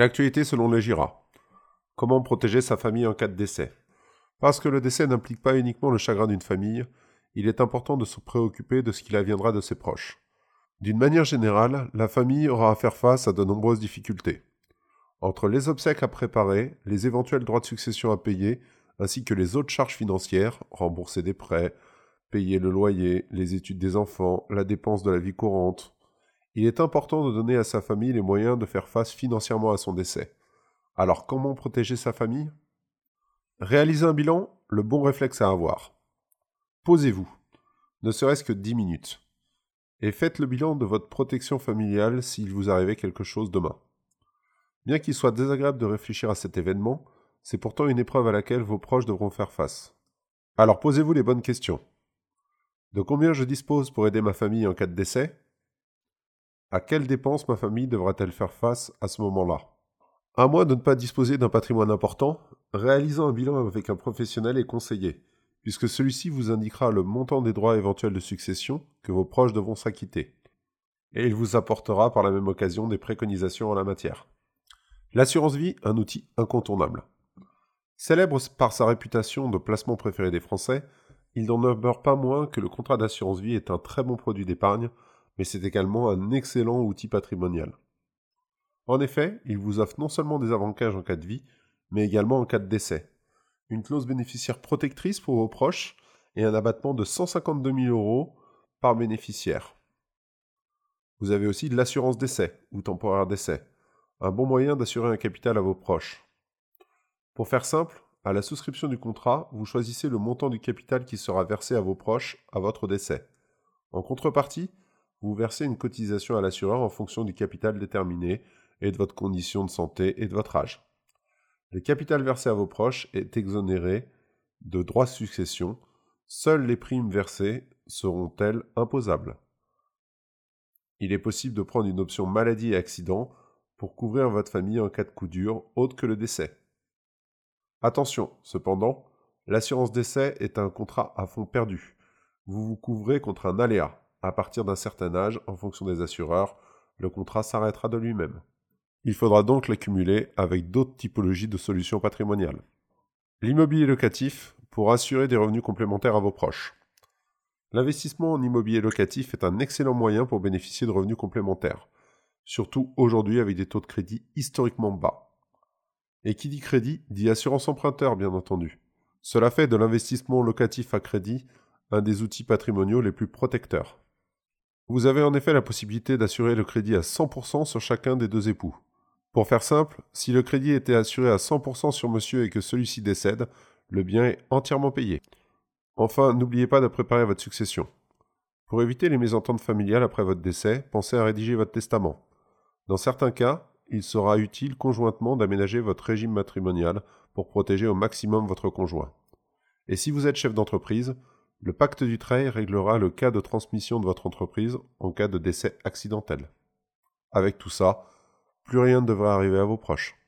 L'actualité selon les GIRA. Comment protéger sa famille en cas de décès? Parce que le décès n'implique pas uniquement le chagrin d'une famille, il est important de se préoccuper de ce qu'il adviendra de ses proches. D'une manière générale, la famille aura à faire face à de nombreuses difficultés. Entre les obsèques à préparer, les éventuels droits de succession à payer, ainsi que les autres charges financières, rembourser des prêts, payer le loyer, les études des enfants, la dépense de la vie courante, il est important de donner à sa famille les moyens de faire face financièrement à son décès. Alors comment protéger sa famille? Réaliser un bilan, le bon réflexe à avoir. Posez-vous, ne serait-ce que 10 minutes, et faites le bilan de votre protection familiale s'il vous arrivait quelque chose demain. Bien qu'il soit désagréable de réfléchir à cet événement, c'est pourtant une épreuve à laquelle vos proches devront faire face. Alors posez-vous les bonnes questions. De combien je dispose pour aider ma famille en cas de décès? À quelles dépenses ma famille devra-t-elle faire face à ce moment-là? À moins de ne pas disposer d'un patrimoine important, réalisant un bilan avec un professionnel est conseillé, puisque celui-ci vous indiquera le montant des droits éventuels de succession que vos proches devront s'acquitter. Et il vous apportera par la même occasion des préconisations en la matière. L'assurance vie, un outil incontournable. Célèbre par sa réputation de placement préféré des Français, il n'en demeure pas moins que le contrat d'assurance vie est un très bon produit d'épargne mais c'est également un excellent outil patrimonial. En effet, il vous offre non seulement des avantages en cas de vie, mais également en cas de décès. Une clause bénéficiaire protectrice pour vos proches et un abattement de 152 000 euros par bénéficiaire. Vous avez aussi de l'assurance décès ou temporaire décès, un bon moyen d'assurer un capital à vos proches. Pour faire simple, à la souscription du contrat, vous choisissez le montant du capital qui sera versé à vos proches à votre décès. En contrepartie, vous versez une cotisation à l'assureur en fonction du capital déterminé et de votre condition de santé et de votre âge. Le capital versé à vos proches est exonéré de droits de succession. Seules les primes versées seront-elles imposables? Il est possible de prendre une option maladie et accident pour couvrir votre famille en cas de coup dur autre que le décès. Attention, cependant, l'assurance décès est un contrat à fond perdu. Vous vous couvrez contre un aléa. À partir d'un certain âge, en fonction des assureurs, le contrat s'arrêtera de lui-même. Il faudra donc l'accumuler avec d'autres typologies de solutions patrimoniales. L'immobilier locatif pour assurer des revenus complémentaires à vos proches. L'investissement en immobilier locatif est un excellent moyen pour bénéficier de revenus complémentaires, surtout aujourd'hui avec des taux de crédit historiquement bas. Et qui dit crédit dit assurance emprunteur, bien entendu. Cela fait de l'investissement locatif à crédit un des outils patrimoniaux les plus protecteurs. Vous avez en effet la possibilité d'assurer le crédit à 100% sur chacun des deux époux. Pour faire simple, si le crédit était assuré à 100% sur monsieur et que celui-ci décède, le bien est entièrement payé. Enfin, n'oubliez pas de préparer votre succession. Pour éviter les mésententes familiales après votre décès, pensez à rédiger votre testament. Dans certains cas, il sera utile conjointement d'aménager votre régime matrimonial pour protéger au maximum votre conjoint. Et si vous êtes chef d'entreprise, le pacte du trail réglera le cas de transmission de votre entreprise en cas de décès accidentel. Avec tout ça, plus rien ne devrait arriver à vos proches.